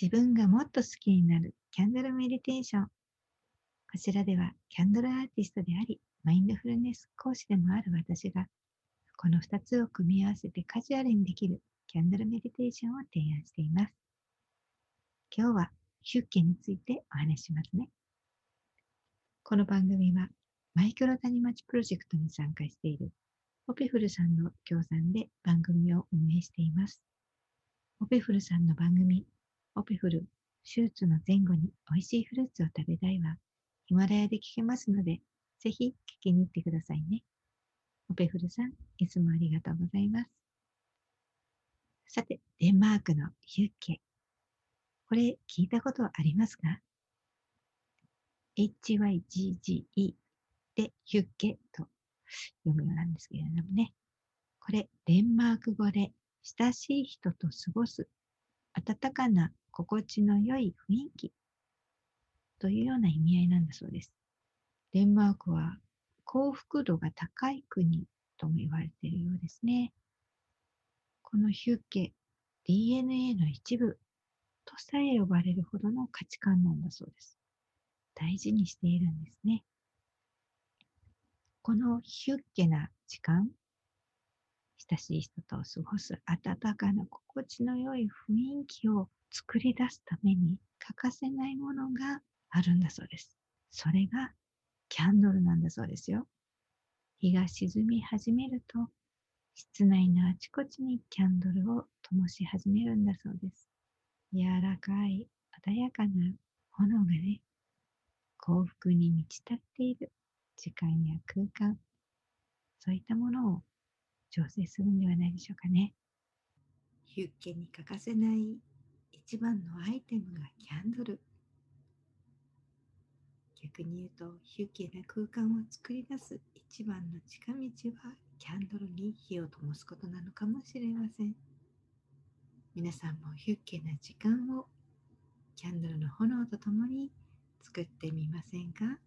自分がもっと好きになるキャンドルメディテーション。こちらではキャンドルアーティストであり、マインドフルネス講師でもある私が、この2つを組み合わせてカジュアルにできるキャンドルメディテーションを提案しています。今日はヒュッケについてお話しますね。この番組はマイクロ谷町プロジェクトに参加しているオペフルさんの協賛で番組を運営しています。オペフルさんの番組オペフル、手術の前後に美味しいフルーツを食べたいは、ヒマラヤで聞けますので、ぜひ聞きに行ってくださいね。オペフルさん、いつもありがとうございます。さて、デンマークのヒュッケ。これ聞いたことありますか ?HYGGE でヒュッケと読むようなんですけれどもね。これ、デンマーク語で親しい人と過ごす温かな心地の良い雰囲気というような意味合いなんだそうです。デンマークは幸福度が高い国とも言われているようですね。このヒュッケ、DNA の一部とさえ呼ばれるほどの価値観なんだそうです。大事にしているんですね。このヒュッケな時間、親しい人と過ごす温かな心地の良い雰囲気を作り出すために欠かせないものがあるんだそうです。それがキャンドルなんだそうですよ。日が沈み始めると、室内のあちこちにキャンドルを灯し始めるんだそうです。柔らかい、穏やかな炎がね、幸福に満ち立っている時間や空間、そういったものを調整するんではないでしょうかね。ヒュッケに欠かせない一番のアイテムがキャンドル。逆に言うと、ヒュッケな空間を作り出す一番の近道はキャンドルに火を灯すことなのかもしれません。皆さんもヒュッケな時間をキャンドルの炎とともに作ってみませんか？